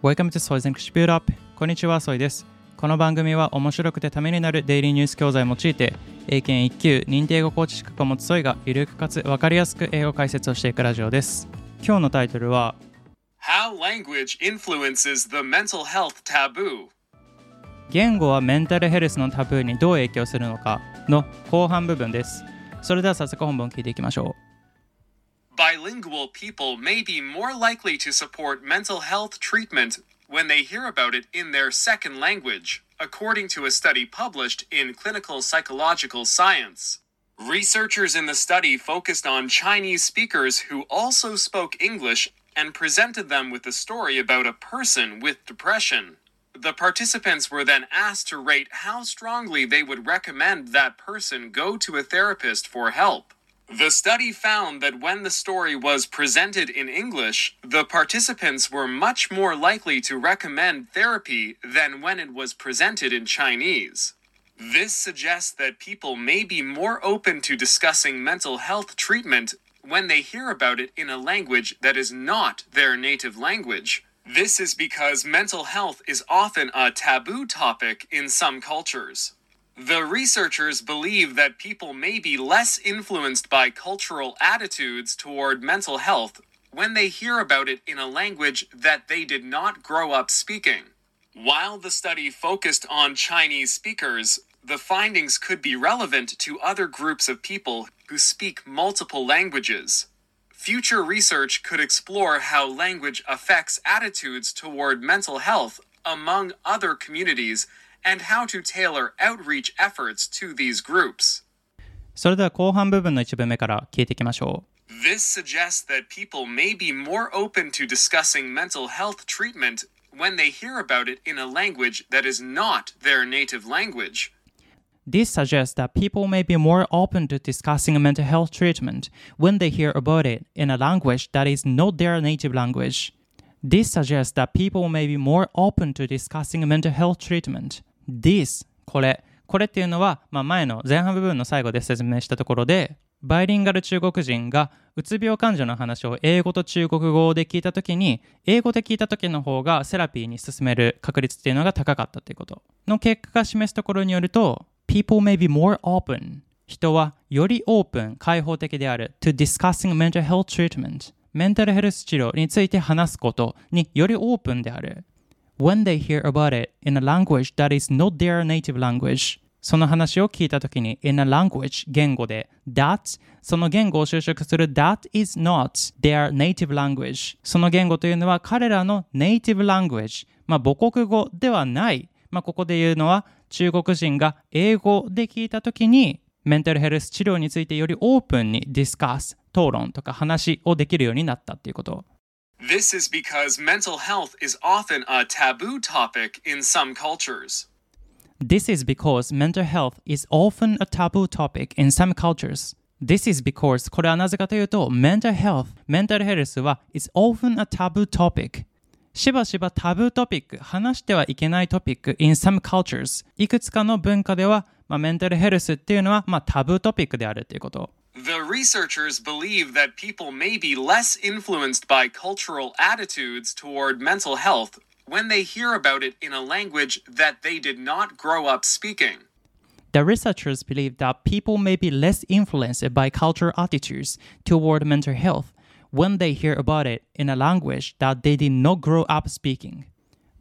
Welcome to Soy's English Build Up こんにちは、ソイです。この番組は面白くてためになるデイリーニュース教材を用いて、英検1級認定英語コーチ資格を持つソイがゆるくかつわかりやすく英語解説をしていくラジオです。今日のタイトルは How language influences the mental health taboo. 言語はメンタルヘルスのタブーにどう影響するのかの後半部分です。それでは早速本文を聞いていきましょう。Bilingual people may be more likely to support mental health treatment when they hear about it in their second language, according to a study published in Clinical Psychological Science. Researchers in the study focused on Chinese speakers who also spoke English and presented them with a story about a person with depression. The participants were then asked to rate how strongly they would recommend that person go to a therapist for help. The study found that when the story was presented in English, the participants were much more likely to recommend therapy than when it was presented in Chinese. This suggests that people may be more open to discussing mental health treatment when they hear about it in a language that is not their native language. This is because mental health is often a taboo topic in some cultures. The researchers believe that people may be less influenced by cultural attitudes toward mental health when they hear about it in a language that they did not grow up speaking. While the study focused on Chinese speakers, the findings could be relevant to other groups of people who speak multiple languages. Future research could explore how language affects attitudes toward mental health among other communities and how to tailor outreach efforts to these groups. それでは後半部分の一文目から聞いていきましょう。 This suggests that people may be more open to discussing mental health treatment when they hear about it in a language that is not their native language. This suggests that people may be more open to discussing mental health treatment when they hear about it in a language that is not their native language. This suggests that people may be more open to discussing mental health treatment. This これ。これっていうのは、まあ、前の前半部分の最後で説明したところでバイリンガル中国人がうつ病患者の話を英語と中国語で聞いた時に英語で聞いた時の方がセラピーに進める確率っていうのが高かったということ。の結果が示すところによると People may be more open 人はよりオープン開放的である to discussing mental health treatment メンタルヘルス治療について話すことによりオープンである。When they hear about it in a language that is not their native language その話を聞いたときに in a language 言語で that その言語を修飾する that is not their native language その言語というのは彼らの native language まあ母国語ではないまあここで言うのは中国人が英語で聞いたときにメンタルヘルス治療についてよりオープンにディスカス討論とか話をできるようになったっていうこと This is because mental health is often a taboo topic in some cultures. This is because mental health is often a taboo topic in some cultures. This is because これはなぜかというと mental health メンタルヘルスは is often a taboo topic しばしばタブートピック話してはいけないトピック in some cultures いくつかの文化では、まあ、メンタルヘルスっていうのは、まあ、タブートピックであるということ The researchers believe that people may be less influenced by cultural attitudes toward mental health when they hear about it in a language that they did not grow up speaking. The researchers believe that people may be less influenced by cultural attitudes toward mental health when they hear about it in a language that they did not grow up speaking.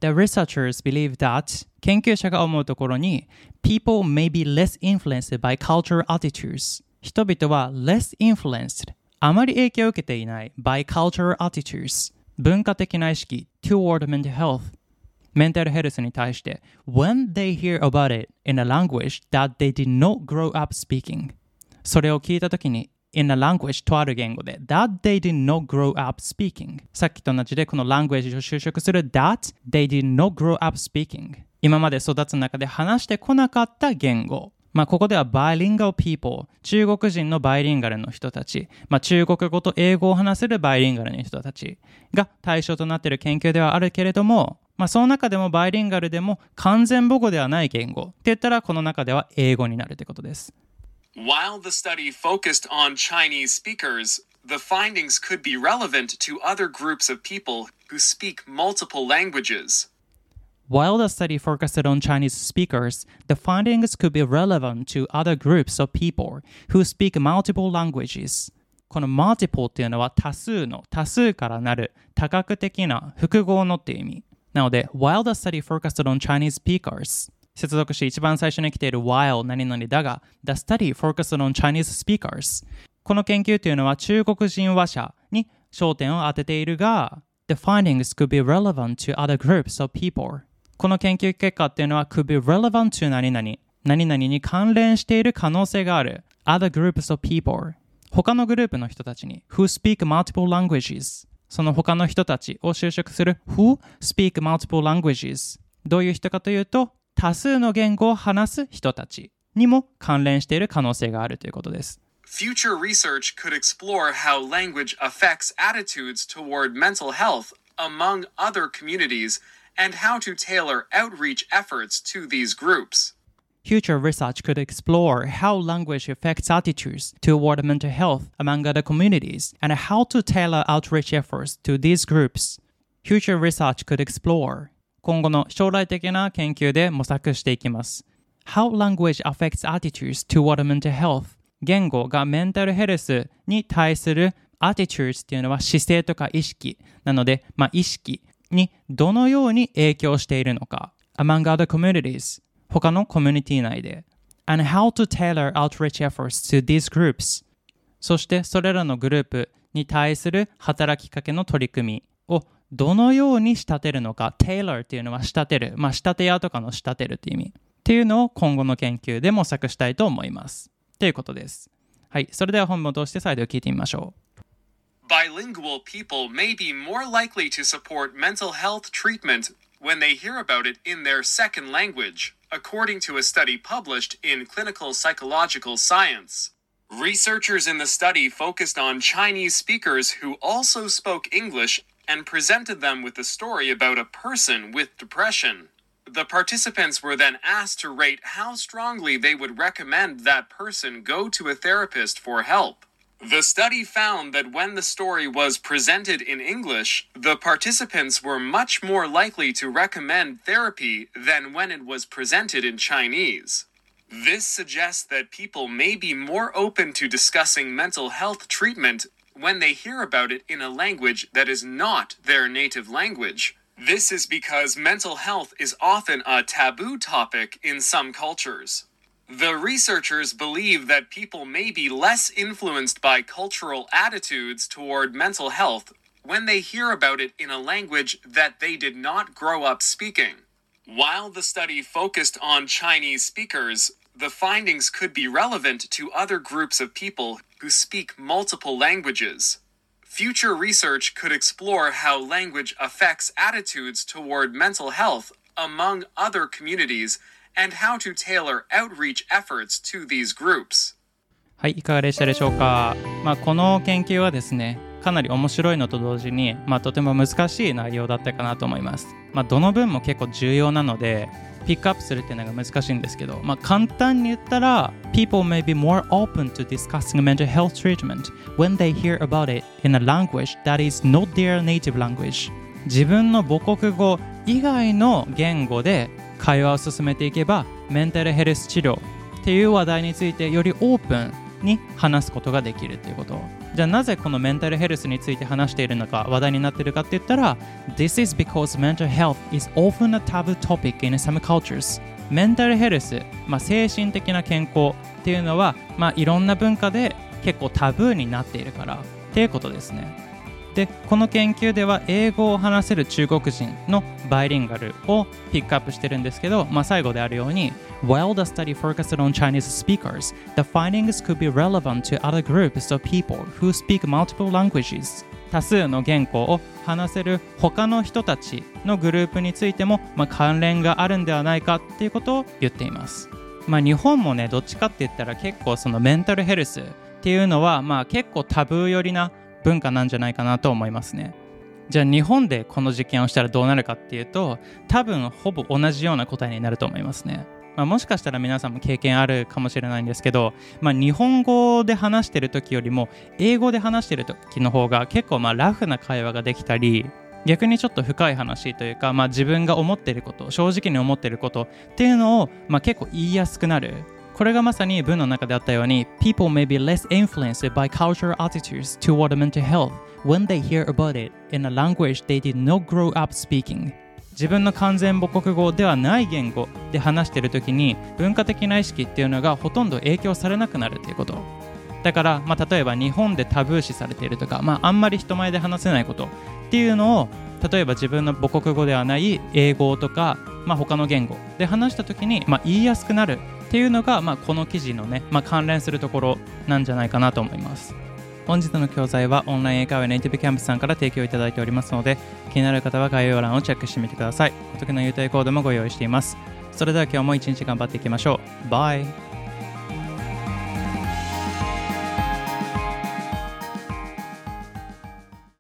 The researchers believe that 研究者が思うところに people may be less influenced by cultural attitudes 人々は less influenced あまり影響を受けていない by cultural attitudes 文化的な意識 toward mental health メンタルヘルスに対して when they hear about it in a language that they did not grow up speaking それを聞いたときに in a language とある言語で that they did not grow up speaking さっきと同じでこの language を修飾する that they did not grow up speaking 今まで育つ中で話してこなかった言語まあ、ここでは bilingual people 中国人のバイリンガルの人たち、まあ、中国語と英語を話せるバイリンガルの人たちが対象となっている研究ではあるけれども、まあ、その中でもバイリンガルでも完全母語ではない言語って言ったらこの中では英語になるということです。While the study focused on Chinese speakers, the findings could be relevant to other groups of people who speak multiple languages. While the study focused on Chinese speakers, the findings could be relevant to other groups of people who speak multiple languages. この multiple っていうのは多数の、多数からなる、多角的な、複合のっていう意味。なので、while the study focused on Chinese speakers 接続して一番最初に来ている while 何々だが、the study focused on Chinese speakers この研究というのは中国人話者に焦点を当てているが、the findings could be relevant to other groups of people この研究結果っていうのは could be relevant to 何々何々に関連している可能性がある other groups of people 他のグループの人たちに who speak multiple languages その他の人たちを就職する who speak multiple languages どういう人かというと多数の言語を話す人たちにも関連している可能性があるということです Future research could explore how language affects attitudes toward mental health among other communities and how to tailor outreach efforts to these groups. Future research could explore how language affects attitudes toward mental health among other communities and how to tailor outreach efforts to these groups. Future research could explore 今後の将来的な研究で模索していきます。How language affects attitudes toward mental health 言語がメンタルヘルスに対する attitudes っていうのは姿勢とか意識なので、まあ、意識 にどのように影響しているのか among other communities 他のコミュニティ内で。And how to tailor outreach efforts to these groups. そしてそれらのグループに対する働きかけの取り組みをどのように仕立てるのか。tailor っていうのは仕立てる。まあ仕立て屋とかの仕立てるっていう意味。っていうのを今後の研究で模索したいと思います。ということです。はい。それでは本文を通して再度聞いてみましょう。Bilingual people may be more likely to support mental health treatment when they hear about it in their second language, according to a study published in Clinical Psychological Science. Researchers in the study focused on Chinese speakers who also spoke English and presented them with a story about a person with depression. The participants were then asked to rate how strongly they would recommend that person go to a therapist for help. The study found that when the story was presented in English, the participants were much more likely to recommend therapy than when it was presented in Chinese. This suggests that people may be more open to discussing mental health treatment when they hear about it in a language that is not their native language. This is because mental health is often a taboo topic in some cultures. The researchers believe that people may be less influenced by cultural attitudes toward mental health when they hear about it in a language that they did not grow up speaking. While the study focused on Chinese speakers, the findings could be relevant to other groups of people who speak multiple languages. Future research could explore how language affects attitudes toward mental health among other communities and how to tailor outreach efforts to these groups. はい、いかがでしたでしょうか。まあ、この研究はですね、かなり面白いのと同時に、まあ、とても難しい内容だったかなと思います。まあ、どの分も結構重要なので、ピックアップするっていうのが難しいんですけど、まあ、簡単に言ったら、People may be more open to discussing mental health treatment when they hear about it in a language that is not their native language. 自分の母国語以外の言語で会話を進めていけばメンタルヘルス治療っていう話題についてよりオープンに話すことができるということ。じゃあなぜこのメンタルヘルスについて話しているのか話題になっているかって言ったら This is because mental health is often a taboo topic in some cultures. メンタルヘルス、まあ、精神的な健康っていうのは、まあ、いろんな文化で結構タブーになっているからっていうことですね。でこの研究では英語を話せる中国人のバイリンガルをピックアップしてるんですけど、まあ、最後であるように While the study focused on Chinese speakers, the findings could be relevant to other groups of people who speak multiple languages. 多数の言語を話せる他の人たちのグループについても、まあ、関連があるんではないかっていうことを言っています。まあ、日本もねどっちかって言ったら結構そのメンタルヘルスっていうのは、まあ、結構タブー寄りな文化なんじゃないかなと思いますね。じゃあ日本でこの実験をしたらどうなるかっていうと多分ほぼ同じような答えになると思いますね。まあ、もしかしたら皆さんも経験あるかもしれないんですけど、まあ、日本語で話してる時よりも英語で話してる時の方が結構まあラフな会話ができたり逆にちょっと深い話というか、まあ、自分が思ってること正直に思ってることっていうのを、まあ、結構言いやすくなるこれがまさに文の中であったように People may be less influenced by cultural attitudes toward mental health when they hear about it in a language they did not grow up speaking. 自分の完全母国語ではない言語で話している時に文化的な意識っていうのがほとんど影響されなくなるっていうこと。だから、まあ、例えば日本でタブー視されているとか、まあ、あんまり人前で話せないことっていうのを例えば自分の母国語ではない英語とか、まあ、他の言語で話した時に、まあ、言いやすくなるっていうのが、まあ、この記事のね、まあ、関連するところなんじゃないかなと思います。本日の教材はオンライン英会話ネイティブキャンプさんから提供いただいておりますので気になる方は概要欄をチェックしてみてください。お得な優待コードもご用意しています。それでは今日も一日頑張っていきましょう。バイ。